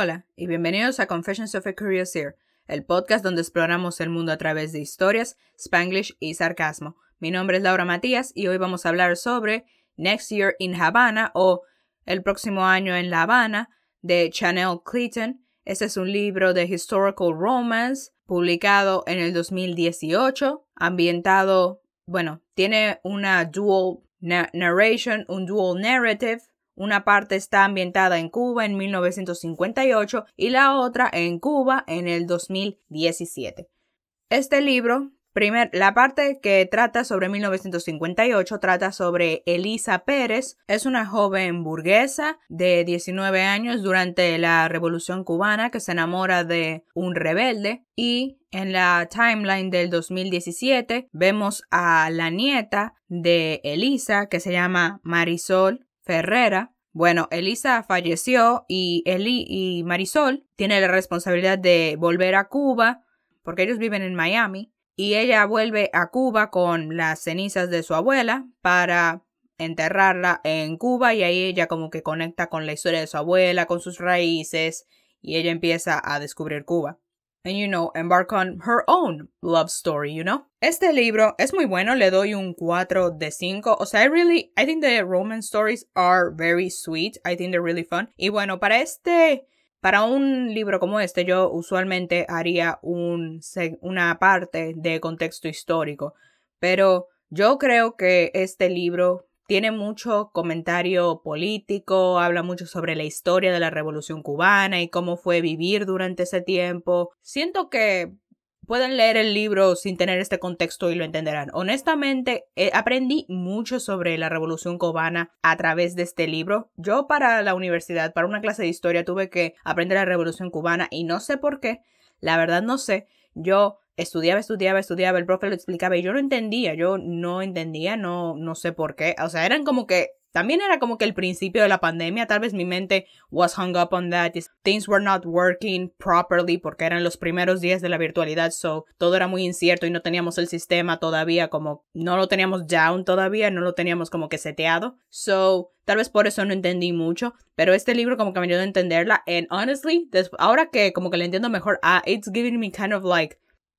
Hola y bienvenidos a Confessions of a Curious Ear, el podcast donde exploramos el mundo a través de historias, spanglish y sarcasmo. Mi nombre es Laura Matías y hoy vamos a hablar sobre Next Year in Havana o El próximo año en La Habana de Chanel Clayton. Este es un libro de historical romance publicado en el 2018, ambientado, bueno, tiene una dual narration, un dual narrative una parte está ambientada en Cuba en 1958 y la otra en Cuba en el 2017. Este libro, primer, la parte que trata sobre 1958 trata sobre Elisa Pérez, es una joven burguesa de 19 años durante la Revolución cubana que se enamora de un rebelde y en la timeline del 2017 vemos a la nieta de Elisa que se llama Marisol Ferrera. Bueno, Elisa falleció y Eli y Marisol tienen la responsabilidad de volver a Cuba porque ellos viven en Miami y ella vuelve a Cuba con las cenizas de su abuela para enterrarla en Cuba y ahí ella como que conecta con la historia de su abuela, con sus raíces y ella empieza a descubrir Cuba and you know, embark on her own love story, you know. Este libro es muy bueno, le doy un 4 de 5. O sea, I really, I think the romance stories are very sweet. I think they're really fun. Y bueno, para este, para un libro como este, yo usualmente haría un, una parte de contexto histórico. Pero yo creo que este libro tiene mucho comentario político, habla mucho sobre la historia de la Revolución cubana y cómo fue vivir durante ese tiempo. Siento que pueden leer el libro sin tener este contexto y lo entenderán. Honestamente, eh, aprendí mucho sobre la Revolución cubana a través de este libro. Yo para la universidad, para una clase de historia, tuve que aprender la Revolución cubana y no sé por qué, la verdad no sé. Yo estudiaba, estudiaba, estudiaba, el profe lo explicaba y yo no entendía, yo no entendía, no, no sé por qué. O sea, eran como que, también era como que el principio de la pandemia, tal vez mi mente was hung up on that, things were not working properly porque eran los primeros días de la virtualidad, so todo era muy incierto y no teníamos el sistema todavía como, no lo teníamos down todavía, no lo teníamos como que seteado, so Tal vez por eso no entendí mucho, pero este libro como que me ayudó a entenderla. And honestly, ahora que como que le entiendo mejor, ah, it's giving me kind of like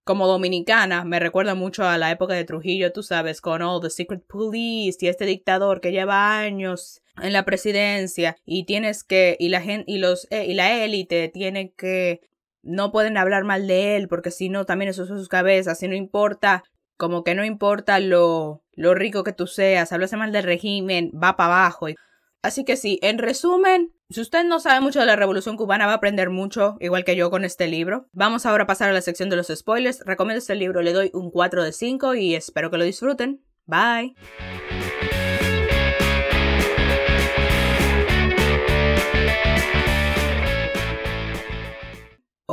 como dominicana, me recuerda mucho a la época de Trujillo, tú sabes, con All the Secret Police y este dictador que lleva años en la presidencia y tienes que, y la gente, y los, eh, y la élite tiene que, no pueden hablar mal de él porque si no también eso es sus cabezas, si no importa, como que no importa lo, lo rico que tú seas, hablas mal del régimen, va para abajo. Así que sí, en resumen, si usted no sabe mucho de la Revolución Cubana, va a aprender mucho, igual que yo con este libro. Vamos ahora a pasar a la sección de los spoilers. Recomiendo este libro, le doy un 4 de 5 y espero que lo disfruten. Bye.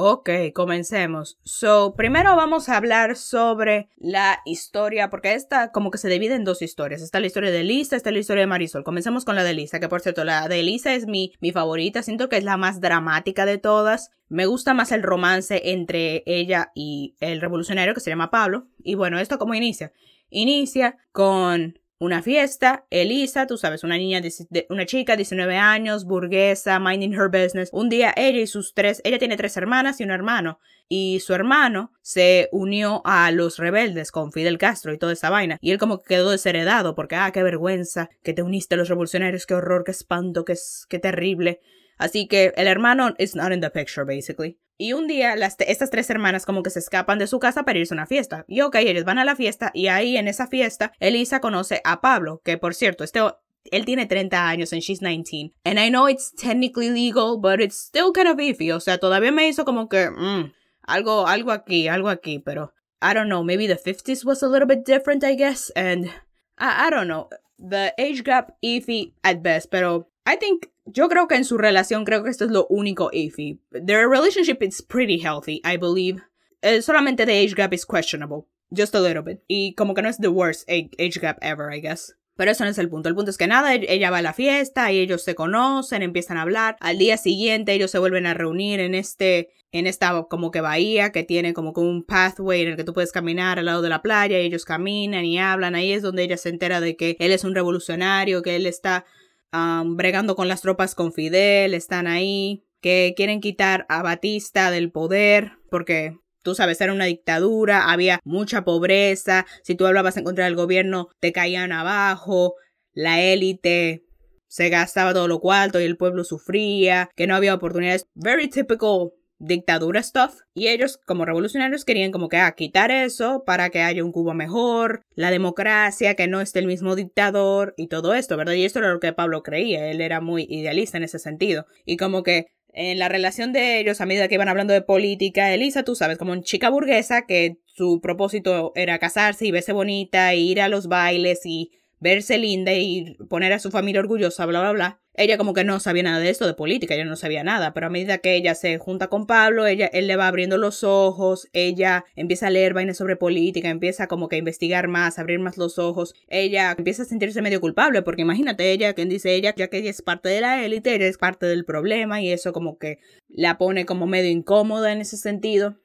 Ok, comencemos. So, primero vamos a hablar sobre la historia, porque esta como que se divide en dos historias. Está la historia de Lisa, está la historia de Marisol. Comencemos con la de Lisa, que por cierto, la de Lisa es mi, mi favorita. Siento que es la más dramática de todas. Me gusta más el romance entre ella y el revolucionario que se llama Pablo. Y bueno, ¿esto cómo inicia? Inicia con una fiesta, Elisa, tú sabes, una niña, una chica, 19 años, burguesa, minding her business. Un día ella y sus tres, ella tiene tres hermanas y un hermano, y su hermano se unió a los rebeldes con Fidel Castro y toda esa vaina. Y él como que quedó desheredado porque, ah, qué vergüenza, que te uniste a los revolucionarios, qué horror, qué espanto, qué, qué terrible. Así que el hermano is not in the picture, basically. Y un día estas tres hermanas como que se escapan de su casa para irse a una fiesta. Y ok, ellos van a la fiesta y ahí en esa fiesta Elisa conoce a Pablo, que por cierto, este él tiene 30 años and she's 19. And I know it's technically legal, but it's still kind of iffy. O sea, todavía me hizo como que, mm, algo, algo aquí, algo aquí, pero I don't know, maybe the 50s was a little bit different, I guess. And I, I don't know. The age gap iffy at best, pero I think yo creo que en su relación, creo que esto es lo único iffy. Their relationship is pretty healthy, I believe. Eh, solamente the age gap is questionable. Just a little bit. Y como que no es the worst age gap ever, I guess. Pero eso no es el punto. El punto es que nada, e-, ella va a la fiesta y ellos se conocen, empiezan a hablar. Al día siguiente ellos se vuelven a reunir en este, en esta como que bahía que tiene como que un pathway en el que tú puedes caminar al lado de la playa y ellos caminan y hablan. Ahí es donde ella se entera de que él es un revolucionario, que él está bregando con las tropas con Fidel, están ahí. que quieren quitar a Batista del poder porque Tú sabes, era una dictadura, había mucha pobreza, si tú hablabas en contra del gobierno te caían abajo, la élite se gastaba todo lo cuarto y el pueblo sufría, que no había oportunidades. Very typical dictadura stuff. Y ellos, como revolucionarios, querían como que ah, quitar eso para que haya un Cuba mejor, la democracia, que no esté el mismo dictador y todo esto, ¿verdad? Y esto era lo que Pablo creía. Él era muy idealista en ese sentido. Y como que en la relación de ellos, a medida que iban hablando de política, Elisa, tú sabes, como una chica burguesa que su propósito era casarse y verse bonita, e ir a los bailes y verse linda y poner a su familia orgullosa, bla, bla, bla. Ella como que no sabía nada de esto, de política, ella no sabía nada, pero a medida que ella se junta con Pablo, ella, él le va abriendo los ojos, ella empieza a leer vainas sobre política, empieza como que a investigar más, a abrir más los ojos, ella empieza a sentirse medio culpable, porque imagínate ella, quien dice ella, ya que ella es parte de la élite, ella es parte del problema y eso como que la pone como medio incómoda en ese sentido.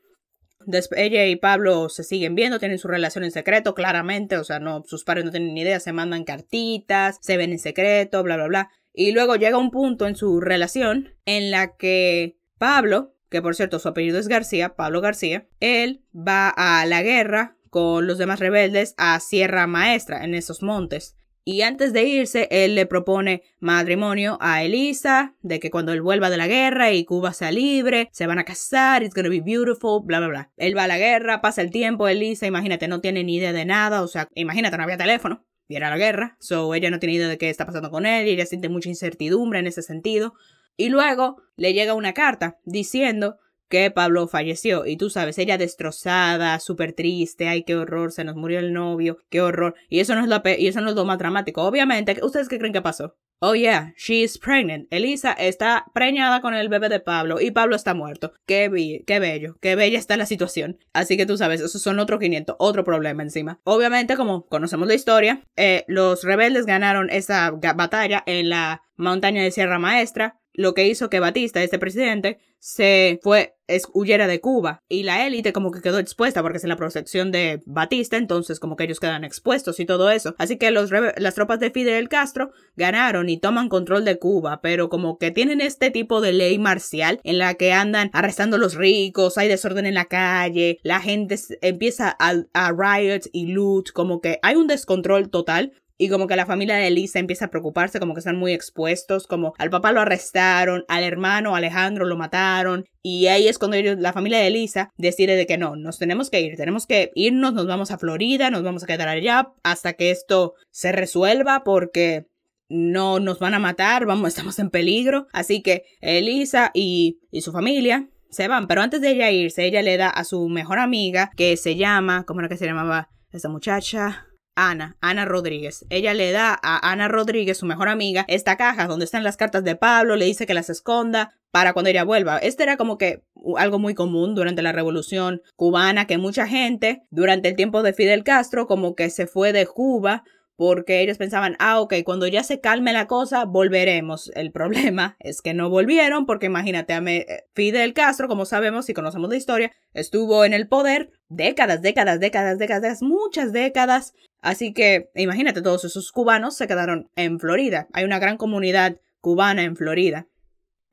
Ella y Pablo se siguen viendo, tienen su relación en secreto, claramente, o sea, no, sus padres no tienen ni idea, se mandan cartitas, se ven en secreto, bla, bla, bla. Y luego llega un punto en su relación en la que Pablo, que por cierto su apellido es García, Pablo García, él va a la guerra con los demás rebeldes a Sierra Maestra, en esos montes. Y antes de irse, él le propone matrimonio a Elisa, de que cuando él vuelva de la guerra y Cuba sea libre, se van a casar, it's gonna be beautiful, bla, bla, bla. Él va a la guerra, pasa el tiempo, Elisa, imagínate, no tiene ni idea de nada, o sea, imagínate, no había teléfono, y era la guerra, so ella no tiene idea de qué está pasando con él, y ella siente mucha incertidumbre en ese sentido. Y luego le llega una carta diciendo que Pablo falleció. Y tú sabes, ella destrozada, súper triste, ay, qué horror, se nos murió el novio, qué horror. Y eso no es lo, y eso no es lo más dramático. Obviamente, ¿ustedes qué creen que pasó? Oh yeah, she is pregnant. Elisa está preñada con el bebé de Pablo y Pablo está muerto. Qué, qué bello, qué bella está la situación. Así que tú sabes, esos son otro 500, otro problema encima. Obviamente, como conocemos la historia, eh, los rebeldes ganaron esa batalla en la montaña de Sierra Maestra lo que hizo que Batista, este presidente, se fue, es, huyera de Cuba. Y la élite como que quedó expuesta porque es en la protección de Batista, entonces como que ellos quedan expuestos y todo eso. Así que los, las tropas de Fidel Castro ganaron y toman control de Cuba, pero como que tienen este tipo de ley marcial en la que andan arrestando a los ricos, hay desorden en la calle, la gente empieza a, a riot y loot, como que hay un descontrol total y como que la familia de Elisa empieza a preocuparse, como que están muy expuestos, como al papá lo arrestaron, al hermano Alejandro lo mataron y ahí es cuando ellos, la familia de Elisa decide de que no, nos tenemos que ir, tenemos que irnos, nos vamos a Florida, nos vamos a quedar allá hasta que esto se resuelva porque no nos van a matar, vamos, estamos en peligro. Así que Elisa y, y su familia se van, pero antes de ella irse, ella le da a su mejor amiga que se llama, ¿cómo era que se llamaba esta muchacha? Ana, Ana Rodríguez. Ella le da a Ana Rodríguez, su mejor amiga, esta caja donde están las cartas de Pablo, le dice que las esconda para cuando ella vuelva. Este era como que algo muy común durante la revolución cubana, que mucha gente durante el tiempo de Fidel Castro como que se fue de Cuba porque ellos pensaban, ah, ok, cuando ya se calme la cosa, volveremos. El problema es que no volvieron, porque imagínate, eh, Fidel Castro, como sabemos y conocemos la historia, estuvo en el poder décadas, décadas, décadas, décadas, muchas décadas. Así que imagínate, todos esos cubanos se quedaron en Florida. Hay una gran comunidad cubana en Florida.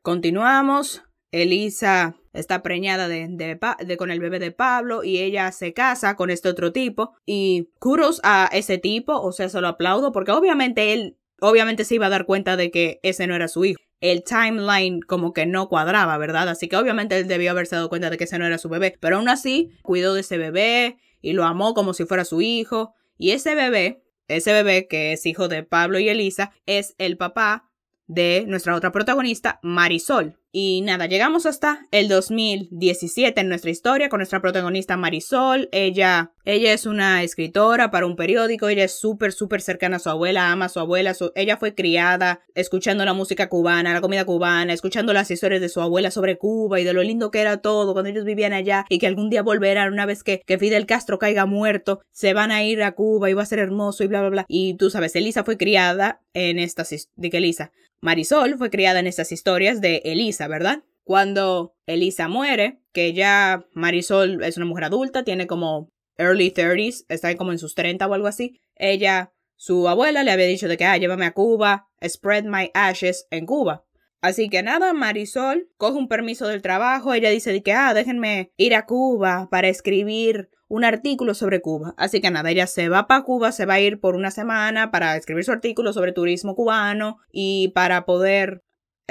Continuamos. Elisa está preñada de, con el bebé de Pablo y ella se casa con este otro tipo y curos a ese tipo, o sea, se lo aplaudo porque obviamente él obviamente se iba a dar cuenta de que ese no era su hijo. El timeline como que no cuadraba, ¿verdad? Así que obviamente él debió haberse dado cuenta de que ese no era su bebé, pero aún así cuidó de ese bebé y lo amó como si fuera su hijo. Y ese bebé, ese bebé que es hijo de Pablo y Elisa, es el papá de nuestra otra protagonista, Marisol. Y nada, llegamos hasta el 2017 en nuestra historia con nuestra protagonista Marisol. Ella, ella es una escritora para un periódico, ella es súper, súper cercana a su abuela, ama a su abuela. ella fue criada escuchando la música cubana, la comida cubana, escuchando las historias de su abuela sobre Cuba y de lo lindo que era todo cuando ellos vivían allá y que algún día volverán una vez que, que Fidel Castro caiga muerto, se van a ir a Cuba y va a ser hermoso y bla, bla, bla. Y tú sabes, Elisa fue criada en estas, de Elisa, Marisol fue criada en estas historias de Elisa, ¿verdad? Cuando Elisa muere, que ya Marisol es una mujer adulta, tiene como early 30s, está como en sus 30 o algo así, ella, su abuela le había dicho de que, ah, llévame a Cuba, spread my ashes en Cuba. Así que nada, Marisol coge un permiso del trabajo, ella dice que, ah, déjenme ir a Cuba para escribir un artículo sobre Cuba. Así que nada, ella se va para Cuba, se va a ir por una semana para escribir su artículo sobre turismo cubano y para poder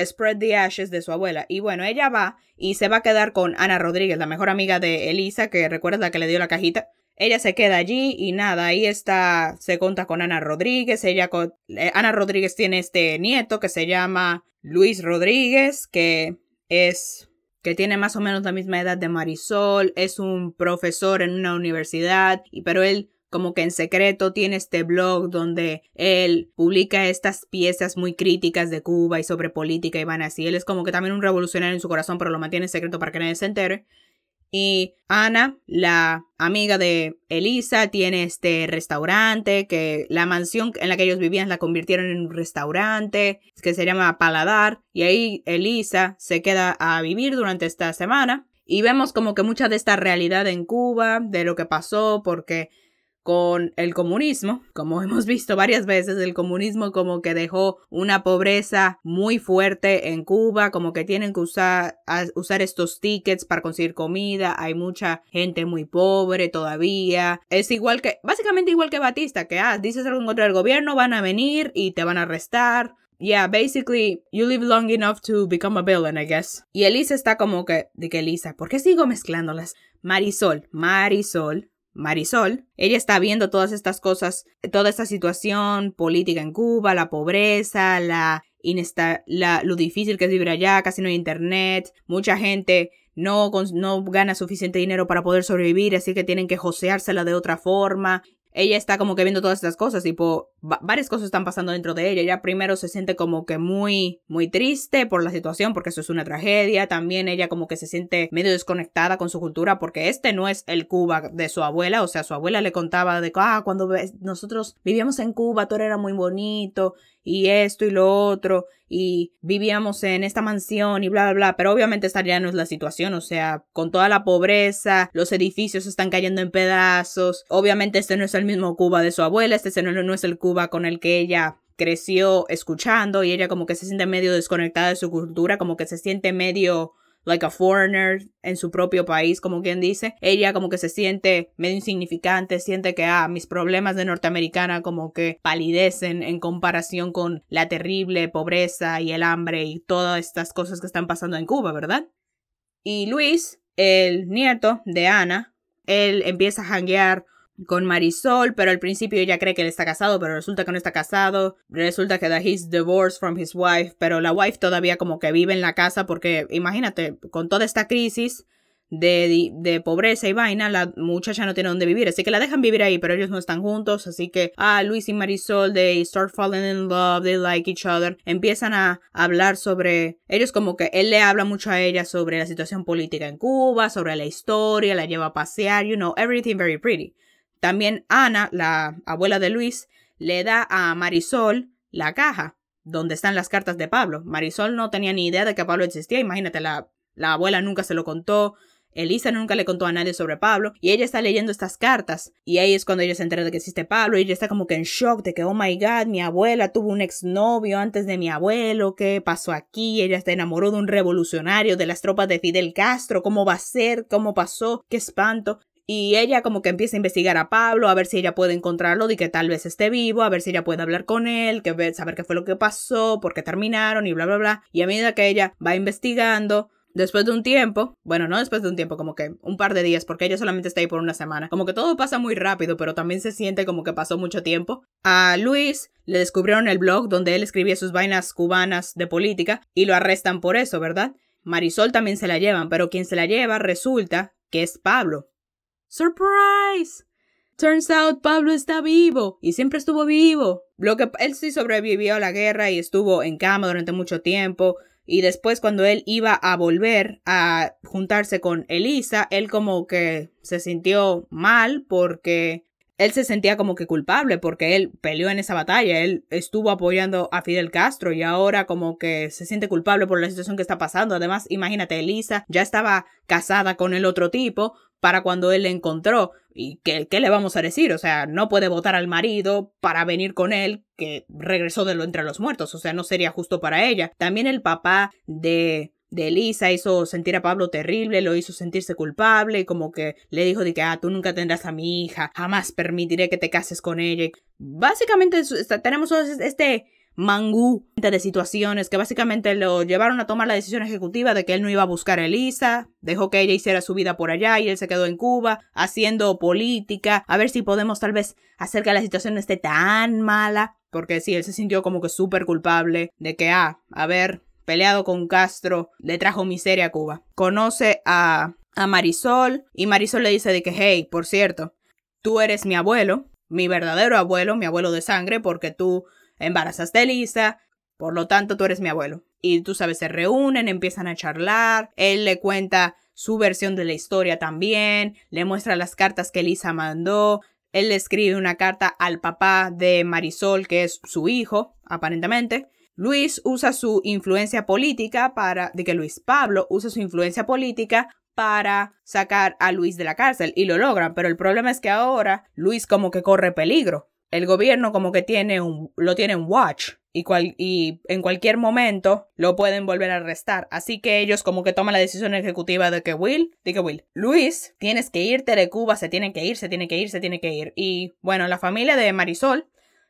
spread the ashes de su abuela. Y bueno, ella va y se va a quedar con Ana Rodríguez, la mejor amiga de Elisa, que recuerda la que le dio la cajita. Ella se queda allí y nada, ahí está, se cuenta con Ana Rodríguez. Ella, eh, Ana Rodríguez tiene este nieto que se llama Luis Rodríguez, que es que tiene más o menos la misma edad de Marisol, es un profesor en una universidad, pero él como que en secreto tiene este blog donde él publica estas piezas muy críticas de Cuba y sobre política y van así. Él es como que también un revolucionario en su corazón, pero lo mantiene en secreto para que nadie se entere. Y Ana, la amiga de Elisa, tiene este restaurante que la mansión en la que ellos vivían la convirtieron en un restaurante que se llama Paladar. Y ahí Elisa se queda a vivir durante esta semana. Y vemos como que mucha de esta realidad en Cuba, de lo que pasó, porque con el comunismo, como hemos visto varias veces, el comunismo como que dejó una pobreza muy fuerte en Cuba, como que tienen que usar, usar estos tickets para conseguir comida, hay mucha gente muy pobre todavía, es igual que, básicamente igual que Batista, que ah, dices algo contra del gobierno, van a venir y te van a arrestar, Yeah, basically, you live long enough to become a villain, I guess. Y Elisa está como que, de que Elisa, ¿por qué sigo mezclándolas? Marisol, Marisol, Marisol, ella está viendo todas estas cosas, toda esta situación política en Cuba, la pobreza, la inesta la, lo difícil que es vivir allá, casi no hay internet, mucha gente no, no gana suficiente dinero para poder sobrevivir, así que tienen que joseársela de otra forma ella está como que viendo todas estas cosas, tipo, varias cosas están pasando dentro de ella. Ella primero se siente como que muy, muy triste por la situación, porque eso es una tragedia. También ella como que se siente medio desconectada con su cultura, porque este no es el Cuba de su abuela. O sea, su abuela le contaba de ah, cuando nosotros vivíamos en Cuba, todo era muy bonito y esto y lo otro y vivíamos en esta mansión y bla bla bla, pero obviamente esta ya no es la situación, o sea, con toda la pobreza, los edificios están cayendo en pedazos, obviamente este no es el mismo Cuba de su abuela, este no, no es el Cuba con el que ella creció escuchando y ella como que se siente medio desconectada de su cultura, como que se siente medio like a foreigner en su propio país, como quien dice. Ella como que se siente medio insignificante, siente que, ah, mis problemas de norteamericana como que palidecen en comparación con la terrible pobreza y el hambre y todas estas cosas que están pasando en Cuba, ¿verdad? Y Luis, el nieto de Ana, él empieza a hanguear con Marisol, pero al principio ella cree que él está casado, pero resulta que no está casado. Resulta que da his divorced from his wife, pero la wife todavía como que vive en la casa porque imagínate, con toda esta crisis de, de, pobreza y vaina, la muchacha no tiene dónde vivir, así que la dejan vivir ahí, pero ellos no están juntos, así que, ah, Luis y Marisol, they start falling in love, they like each other, empiezan a hablar sobre, ellos como que él le habla mucho a ella sobre la situación política en Cuba, sobre la historia, la lleva a pasear, you know, everything very pretty. También Ana, la abuela de Luis, le da a Marisol la caja donde están las cartas de Pablo. Marisol no tenía ni idea de que Pablo existía, imagínate, la, la abuela nunca se lo contó, Elisa nunca le contó a nadie sobre Pablo y ella está leyendo estas cartas y ahí es cuando ella se entera de que existe Pablo y ella está como que en shock de que oh my god mi abuela tuvo un exnovio antes de mi abuelo qué pasó aquí ella está enamoró de un revolucionario de las tropas de Fidel Castro cómo va a ser cómo pasó qué espanto y ella como que empieza a investigar a Pablo, a ver si ella puede encontrarlo y que tal vez esté vivo, a ver si ella puede hablar con él, saber qué fue lo que pasó, por qué terminaron y bla, bla, bla. Y a medida que ella va investigando, Después de un tiempo, bueno, no después de un tiempo, como que un par de días, porque ella solamente está ahí por una semana. Como que todo pasa muy rápido, pero también se siente como que pasó mucho tiempo. A Luis le descubrieron el blog donde él escribía sus vainas cubanas de política y lo arrestan por eso, ¿verdad? Marisol también se la llevan, pero quien se la lleva resulta que es Pablo, ¡Surprise! Turns out Pablo está vivo y siempre estuvo vivo. Lo que él sí sobrevivió a la guerra y estuvo en cama durante mucho tiempo. Y después cuando él iba a volver a juntarse con Elisa, él como que se sintió mal porque él se sentía como que culpable porque él peleó en esa batalla, él estuvo apoyando a Fidel Castro y ahora como que se siente culpable por la situación que está pasando. Además, imagínate, Elisa ya estaba casada con el otro tipo para cuando él le encontró. ¿Y qué, qué le vamos a decir? O sea, no puede votar al marido para venir con él, que regresó de lo entre los muertos. O sea, no sería justo para ella. También el papá de de Elisa hizo sentir a Pablo terrible, lo hizo sentirse culpable y como que le dijo de que, ah, tú nunca tendrás a mi hija, jamás permitiré que te cases con ella. Básicamente tenemos este mangú de situaciones que básicamente lo llevaron a tomar la decisión ejecutiva de que él no iba a buscar a Elisa, dejó que ella hiciera su vida por allá y él se quedó en Cuba haciendo política, a ver si podemos tal vez hacer que la situación no esté tan mala, porque sí, él se sintió como que súper culpable de que, ah, a ver, peleado con Castro, le trajo miseria a Cuba. Conoce a, a Marisol y Marisol le dice de que, hey, por cierto, tú eres mi abuelo, mi verdadero abuelo, mi abuelo de sangre, porque tú embarazaste a Elisa, por lo tanto tú eres mi abuelo. Y tú sabes, se reúnen, empiezan a charlar, él le cuenta su versión de la historia también, le muestra las cartas que Elisa mandó, él le escribe una carta al papá de Marisol, que es su hijo, aparentemente, Luis usa su influencia política para, de que Luis Pablo usa su influencia política para sacar a Luis de la cárcel y lo logran, pero el problema es que ahora Luis como que corre peligro. El gobierno como que tiene un, lo tiene en watch y, cual, y en cualquier momento lo pueden volver a arrestar. Así que ellos como que toman la decisión ejecutiva de que Will, de que Will, Luis, tienes que irte de Cuba, se tiene que ir, se tiene que ir, se tiene que ir. Y bueno, la familia de Marisol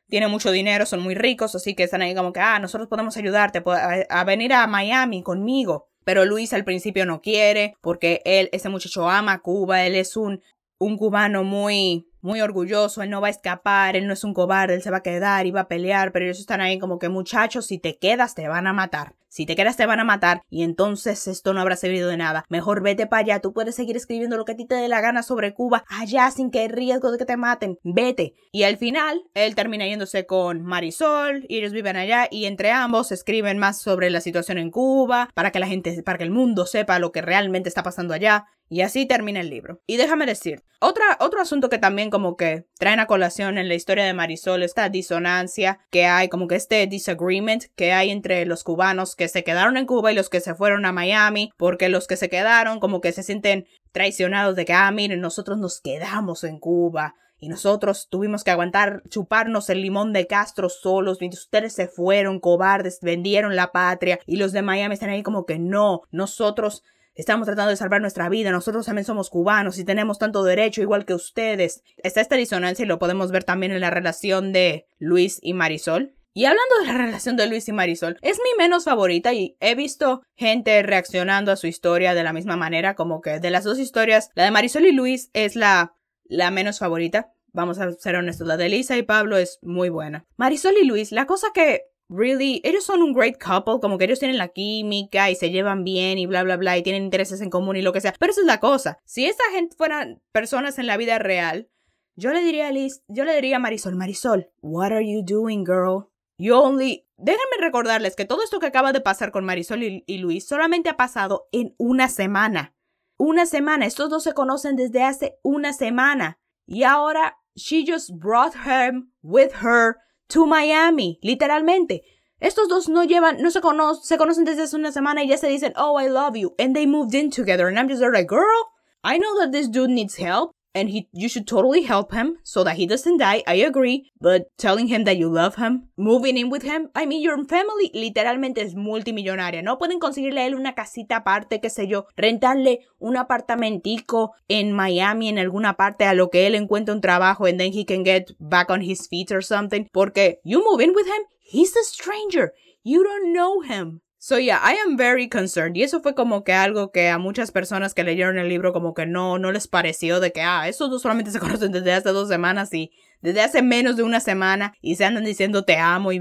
tienen mucho dinero, son muy ricos, así que están ahí como que, ah, nosotros podemos ayudarte a, venir a Miami conmigo. Pero Luis al principio no quiere porque él, ese muchacho ama Cuba, él es un, un cubano muy, muy orgulloso, él no va a escapar, él no es un cobarde, él se va a quedar y va a pelear, pero ellos están ahí como que muchachos, si te quedas te van a matar. Si te quedas te van a matar y entonces esto no habrá servido de nada. Mejor vete para allá, tú puedes seguir escribiendo lo que a ti te dé la gana sobre Cuba allá sin que hay riesgo de que te maten. Vete. Y al final, él termina yéndose con Marisol y ellos viven allá y entre ambos escriben más sobre la situación en Cuba para que la gente, para que el mundo sepa lo que realmente está pasando allá. Y así termina el libro. Y déjame decir, otra, otro asunto que también como que traen a colación en la historia de Marisol, esta disonancia que hay, como que este disagreement que hay entre los cubanos que se quedaron en Cuba y los que se fueron a Miami, porque los que se quedaron como que se sienten traicionados de que, ah, miren, nosotros nos quedamos en Cuba y nosotros tuvimos que aguantar, chuparnos el limón de Castro solos, mientras ustedes se fueron cobardes, vendieron la patria y los de Miami están ahí como que no, nosotros estamos tratando de salvar nuestra vida, nosotros también somos cubanos y tenemos tanto derecho igual que ustedes. Está esta disonancia y lo podemos ver también en la relación de Luis y Marisol. Y hablando de la relación de Luis y Marisol, es mi menos favorita y he visto gente reaccionando a su historia de la misma manera, como que de las dos historias, la de Marisol y Luis es la, la menos favorita. Vamos a ser honestos, la de Lisa y Pablo es muy buena. Marisol y Luis, la cosa que really, ellos son un great couple, como que ellos tienen la química y se llevan bien y bla, bla, bla, y tienen intereses en común y lo que sea. Pero esa es la cosa. Si esa gente fueran personas en la vida real, yo le diría a Liz, yo le diría a Marisol, Marisol, what are you doing, girl? You only... Déjenme recordarles que todo esto que acaba de pasar con Marisol y, Luis solamente ha pasado en una semana. Una semana. Estos dos se conocen desde hace una semana. Y ahora, she just brought him with her to Miami. Literalmente. Estos dos no llevan, no se, conocen, se conocen desde hace una semana y ya se dicen, oh, I love you. And they moved in together. And I'm just like, girl, I know that this dude needs help and he you should totally help him so that he doesn't die. I agree, but telling him that you love him, moving in with him, I mean your family literalmente es multimillonaria. No pueden conseguirle a él una casita aparte, qué sé yo, rentarle un apartamentico en Miami en alguna parte a lo que él encuentre un trabajo and then he can get back on his feet or something. Porque you move in with him, he's a stranger. You don't know him. So yeah, I am very concerned. Y eso fue como que algo que a muchas personas que leyeron el libro como que no, no les pareció de que, ah, estos dos solamente se conocen desde hace dos semanas y desde hace menos de una semana y se andan diciendo te amo y,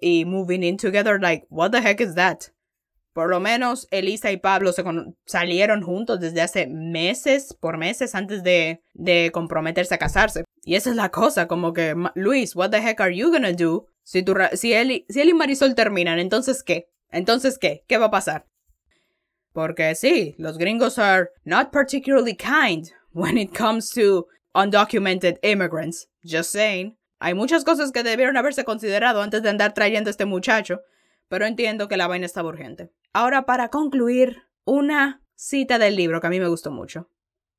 y moving in together. Like, what the heck is that? Por lo menos Elisa y Pablo se salieron juntos desde hace meses, por meses antes de, de comprometerse a casarse. Y esa es la cosa, como que, Luis, what the heck are you gonna do? Si, tu, si, él, si él y Marisol terminan, entonces ¿qué? Entonces, ¿qué? ¿Qué va a pasar? Porque sí, los gringos are not particularly kind when it comes to undocumented immigrants. Just saying. Hay muchas cosas que debieron haberse considerado antes de andar trayendo a este muchacho, pero entiendo que la vaina estaba urgente. Ahora, para concluir, una cita del libro que a mí me gustó mucho.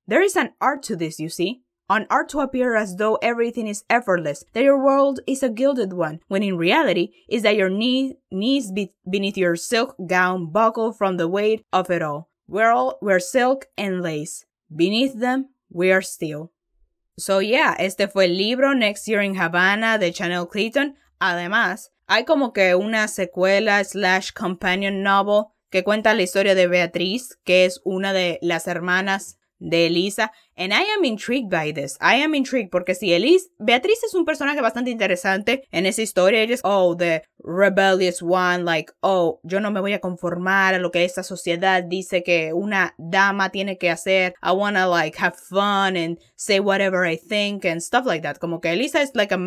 There is an art to this, you see. An art to appear as though everything is effortless, that your world is a gilded one, when in reality is that your knee, knees be beneath your silk gown buckle from the weight of it all. We're all we're silk and lace. Beneath them, we are steel. So yeah, este fue el libro Next Year in Havana de Chanel Clayton. Además, hay como que una secuela slash companion novel que cuenta la historia de Beatriz, que es una de las hermanas de Elisa. And I am intrigued by this. I am intrigued porque si Elise, Beatriz es un personaje bastante interesante en esa historia. Ella es, oh, the rebellious one, like, oh, yo no me voy a conformar a lo que esta sociedad dice que una dama tiene que hacer. I wanna like have fun and say whatever I think and stuff like that. Como que Elisa es like a,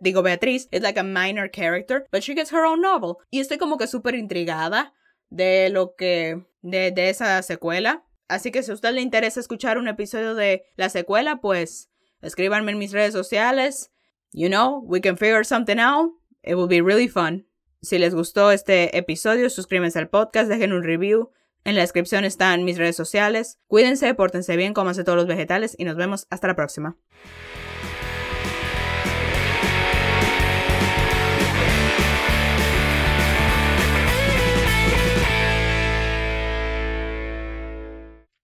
digo, Beatriz es like a minor character, but she gets her own novel. Y estoy como que súper intrigada de lo que, de, de esa secuela Así que si a usted le interesa escuchar un episodio de la secuela, pues escríbanme en mis redes sociales. You know, we can figure something out. It will be really fun. Si les gustó este episodio, suscríbanse al podcast, dejen un review. En la descripción están mis redes sociales. Cuídense, pórtense bien, cómanse todos los vegetales y nos vemos hasta la próxima.